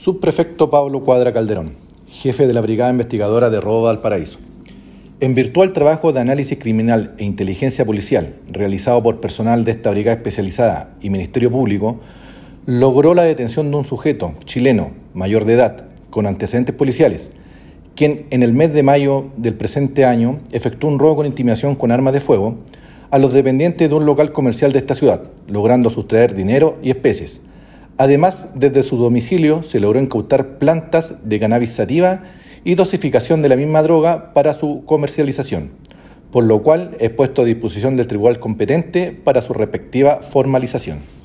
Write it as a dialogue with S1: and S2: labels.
S1: Subprefecto Pablo Cuadra Calderón, jefe de la Brigada Investigadora de Robo Valparaíso. En virtual trabajo de análisis criminal e inteligencia policial realizado por personal de esta brigada especializada y Ministerio Público, logró la detención de un sujeto chileno mayor de edad con antecedentes policiales, quien en el mes de mayo del presente año efectuó un robo con intimidación con armas de fuego a los dependientes de un local comercial de esta ciudad, logrando sustraer dinero y especies Además, desde su domicilio se logró incautar plantas de cannabis sativa y dosificación de la misma droga para su comercialización, por lo cual es puesto a disposición del tribunal competente para su respectiva formalización.